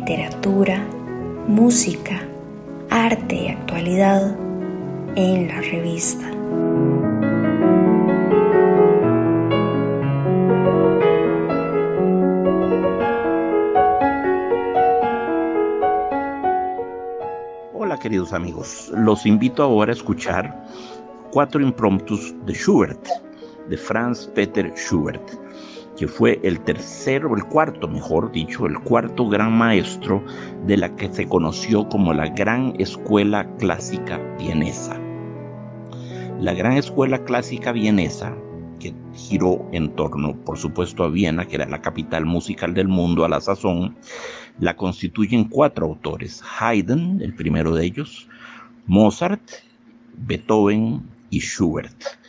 literatura, música, arte y actualidad en la revista. Hola queridos amigos, los invito ahora a escuchar cuatro impromptus de Schubert, de Franz Peter Schubert, que fue el tercero, el cuarto, mejor dicho, el cuarto gran maestro de la que se conoció como la Gran Escuela Clásica Vienesa. La Gran Escuela Clásica Vienesa, que giró en torno, por supuesto, a Viena, que era la capital musical del mundo a la sazón, la constituyen cuatro autores, Haydn, el primero de ellos, Mozart, Beethoven y Schubert.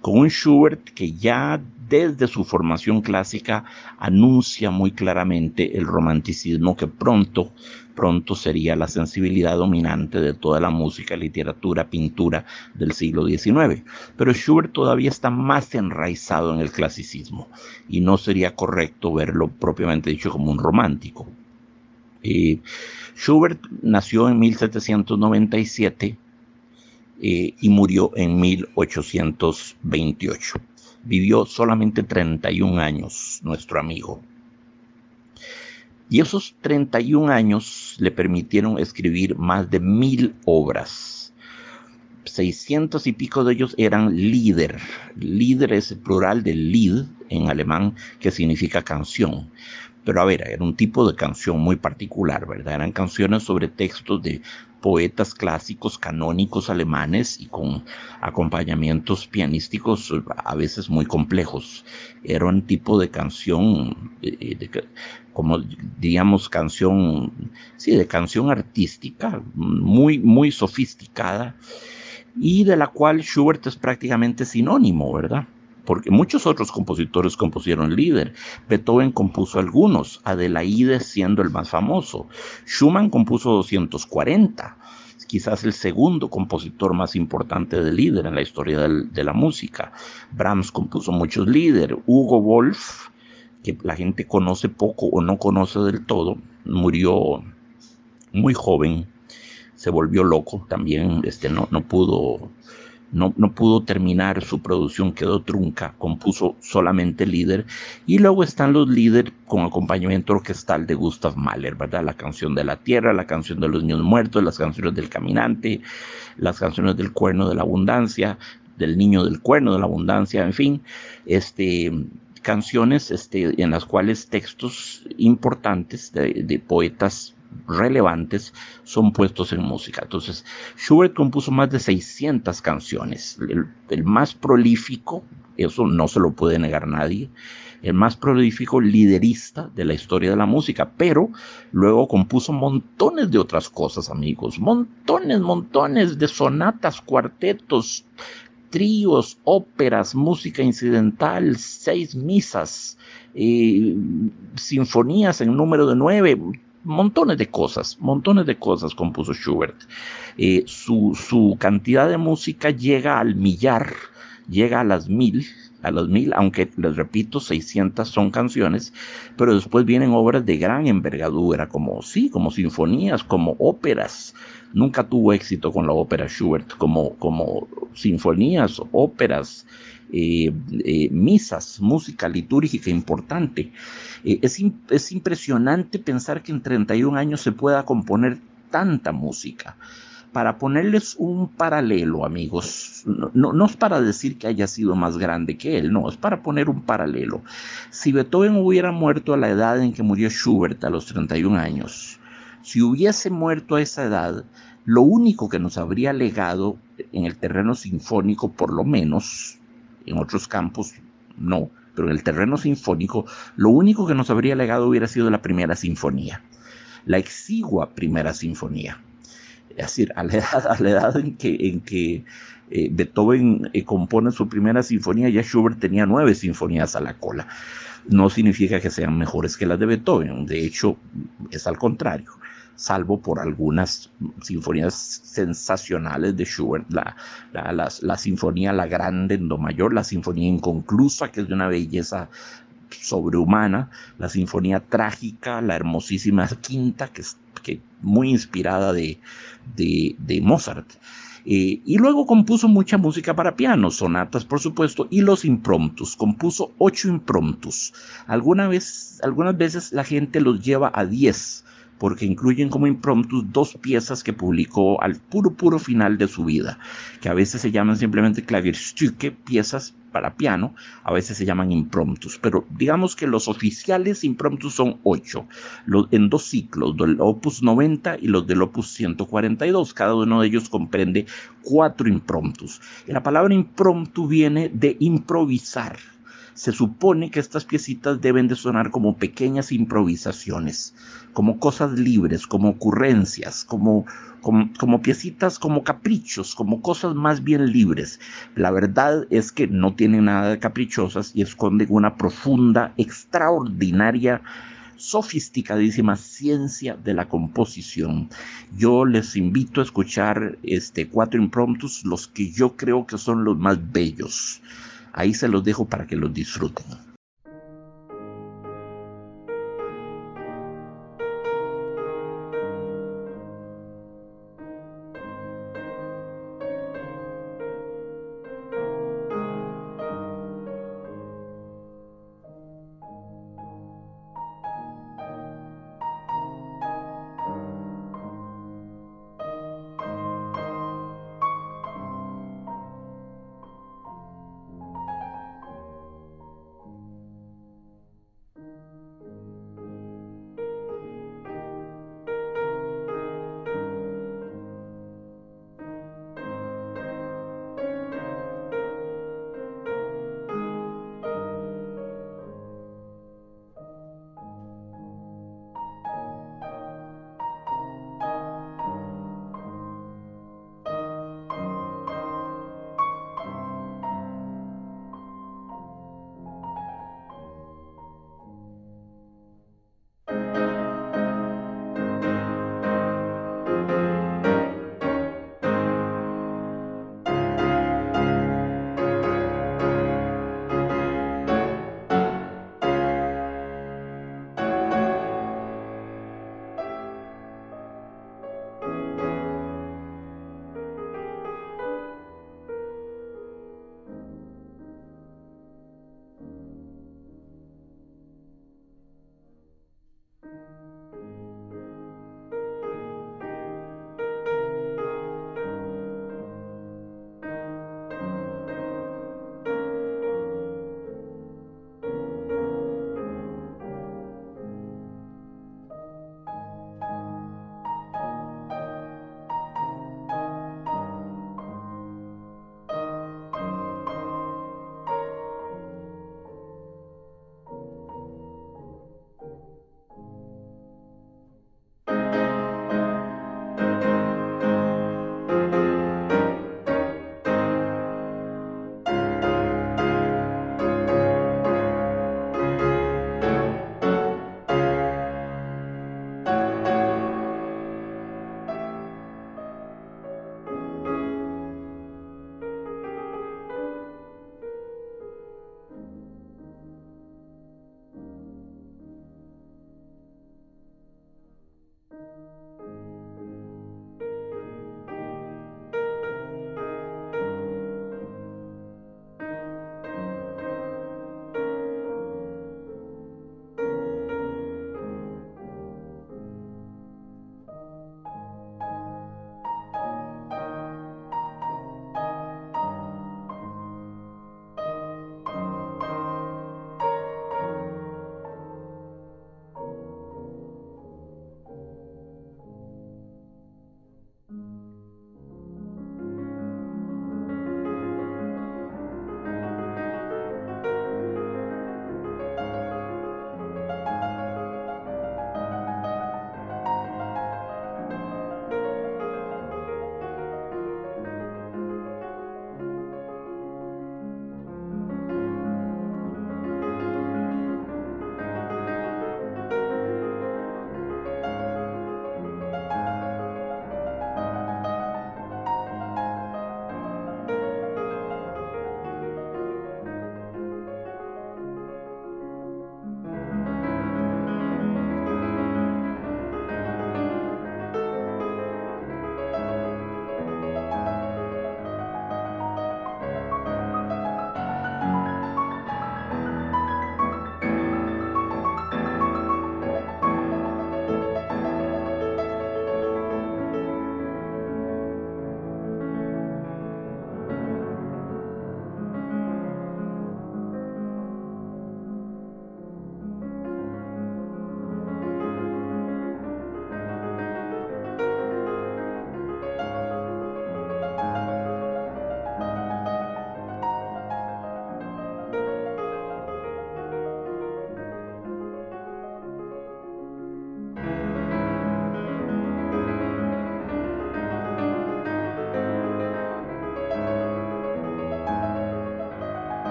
Con un Schubert que ya desde su formación clásica anuncia muy claramente el romanticismo que pronto, pronto sería la sensibilidad dominante de toda la música, literatura, pintura del siglo XIX. Pero Schubert todavía está más enraizado en el clasicismo y no sería correcto verlo propiamente dicho como un romántico. Eh, Schubert nació en 1797 eh, y murió en 1828. Vivió solamente 31 años nuestro amigo. Y esos 31 años le permitieron escribir más de mil obras. 600 y pico de ellos eran líder. Líder es el plural de Lied en alemán, que significa canción. Pero a ver, era un tipo de canción muy particular, ¿verdad? Eran canciones sobre textos de poetas clásicos canónicos alemanes y con acompañamientos pianísticos a veces muy complejos. Era un tipo de canción, eh, como diríamos canción, sí, de canción artística, muy, muy sofisticada y de la cual Schubert es prácticamente sinónimo, ¿verdad? Porque muchos otros compositores compusieron líder. Beethoven compuso algunos, Adelaide siendo el más famoso. Schumann compuso 240, quizás el segundo compositor más importante de líder en la historia de la música. Brahms compuso muchos líderes. Hugo Wolf, que la gente conoce poco o no conoce del todo, murió muy joven, se volvió loco también, este, no, no pudo no, pudo terminar su producción, quedó trunca, compuso solamente líder. Y luego están los líderes con acompañamiento orquestal de Gustav Mahler, ¿verdad? La canción de la tierra, la canción de los niños muertos, las canciones del caminante, las canciones del cuerno de la abundancia, del niño del cuerno de la abundancia, en fin, este canciones este, en las cuales textos importantes de, de poetas relevantes son puestos en música. Entonces, Schubert compuso más de 600 canciones. El, más prolífico, eso no se lo puede negar nadie, el más prolífico liderista de la historia de la música, pero luego compuso montones de otras cosas, amigos, montones, montones de sonatas, cuartetos, tríos, óperas, música incidental, seis misas, eh, sinfonías en número de nueve, montones de cosas, montones de cosas compuso Schubert. Eh, su, su, cantidad de música llega al millar, llega a las mil, a las mil, aunque les repito, 600 son canciones, pero después vienen obras de gran envergadura, como sí, como sinfonías, como óperas. Nunca tuvo éxito con la ópera Schubert, como, como sinfonías, óperas, eh, eh, misas, música litúrgica importante. Eh, es, es, impresionante pensar que en 31 años se pueda componer tanta música. Para ponerles un paralelo, amigos, no, no, es para decir que haya sido más grande que él, no, es para poner un paralelo. Si Beethoven hubiera muerto a la edad en que murió Schubert, a los 31 años, si hubiese muerto a esa edad, lo único que nos habría legado en el terreno sinfónico, por lo menos, en otros campos no, pero en el terreno sinfónico, lo único que nos habría legado hubiera sido la primera sinfonía, la exigua primera sinfonía. Es decir, a la edad, en que, eh, Beethoven eh, compone su primera sinfonía, ya Schubert tenía nueve sinfonías a la cola. No significa que sean mejores que las de Beethoven, de hecho es al contrario salvo por algunas sinfonías sensacionales de Schubert, la, la, sinfonía La Grande en Do mayor, la sinfonía inconclusa, que es de una belleza sobrehumana, la sinfonía trágica, la hermosísima quinta, que es que, muy inspirada de, de, Mozart. Eh, y luego compuso mucha música para piano, sonatas por supuesto, y los impromptus. Compuso ocho impromptus. Algunas veces la gente los lleva a diez porque incluyen como impromptus dos piezas que publicó al puro, puro final de su vida, que a veces se llaman simplemente Klavierstücke, piezas para piano, a veces se llaman impromptus, pero digamos que los oficiales impromptus son ocho, en dos ciclos, del opus 90 y los del opus 142, cada uno de ellos comprende cuatro impromptus. Y la palabra impromptu viene de improvisar, se supone que estas piecitas deben de sonar como pequeñas improvisaciones, como cosas libres, como ocurrencias, como, como, piecitas, como caprichos, como cosas más bien libres. La verdad es que no tienen nada de caprichosas y esconden una profunda, extraordinaria, sofisticadísima ciencia de la composición. Yo les invito a escuchar este cuatro impromptus, los que yo creo que son los más bellos. Ahí se los dejo para que los disfruten.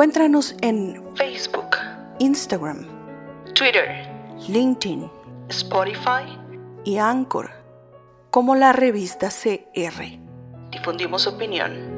Encuéntranos en Facebook, Instagram, Twitter, LinkedIn Spotify y Anchor como la revista CR. Difundimos opinión.